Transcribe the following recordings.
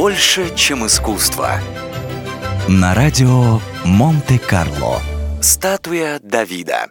Больше, чем искусство. На радио Монте-Карло. Статуя Давида.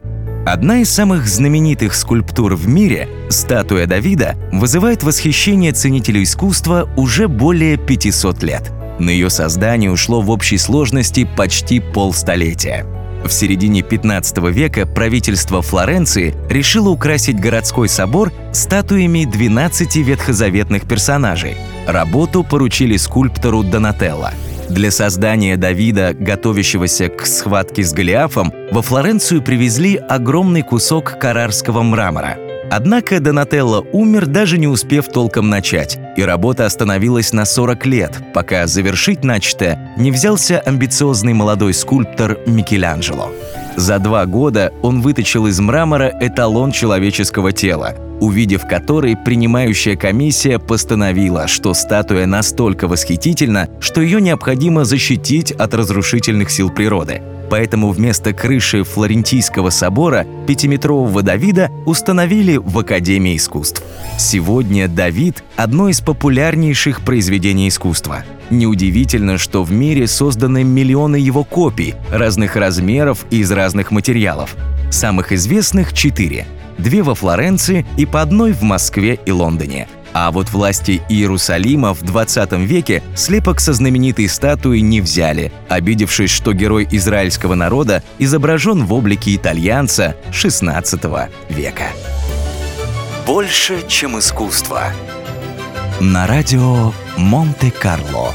Одна из самых знаменитых скульптур в мире, статуя Давида, вызывает восхищение ценителей искусства уже более 500 лет. На ее создание ушло в общей сложности почти полстолетия. В середине 15 века правительство Флоренции решило украсить городской собор статуями 12 ветхозаветных персонажей. Работу поручили скульптору Донателло. Для создания Давида, готовящегося к схватке с Голиафом, во Флоренцию привезли огромный кусок карарского мрамора – Однако Донателло умер, даже не успев толком начать, и работа остановилась на 40 лет, пока завершить начатое не взялся амбициозный молодой скульптор Микеланджело. За два года он выточил из мрамора эталон человеческого тела, увидев который принимающая комиссия постановила, что статуя настолько восхитительна, что ее необходимо защитить от разрушительных сил природы – Поэтому вместо крыши Флорентийского собора пятиметрового Давида установили в Академии искусств. Сегодня Давид – одно из популярнейших произведений искусства. Неудивительно, что в мире созданы миллионы его копий разных размеров и из разных материалов. Самых известных – четыре. Две во Флоренции и по одной в Москве и Лондоне – а вот власти Иерусалима в 20 веке слепок со знаменитой статуей не взяли, обидевшись, что герой израильского народа изображен в облике итальянца XVI века. Больше, чем искусство. На радио Монте-Карло.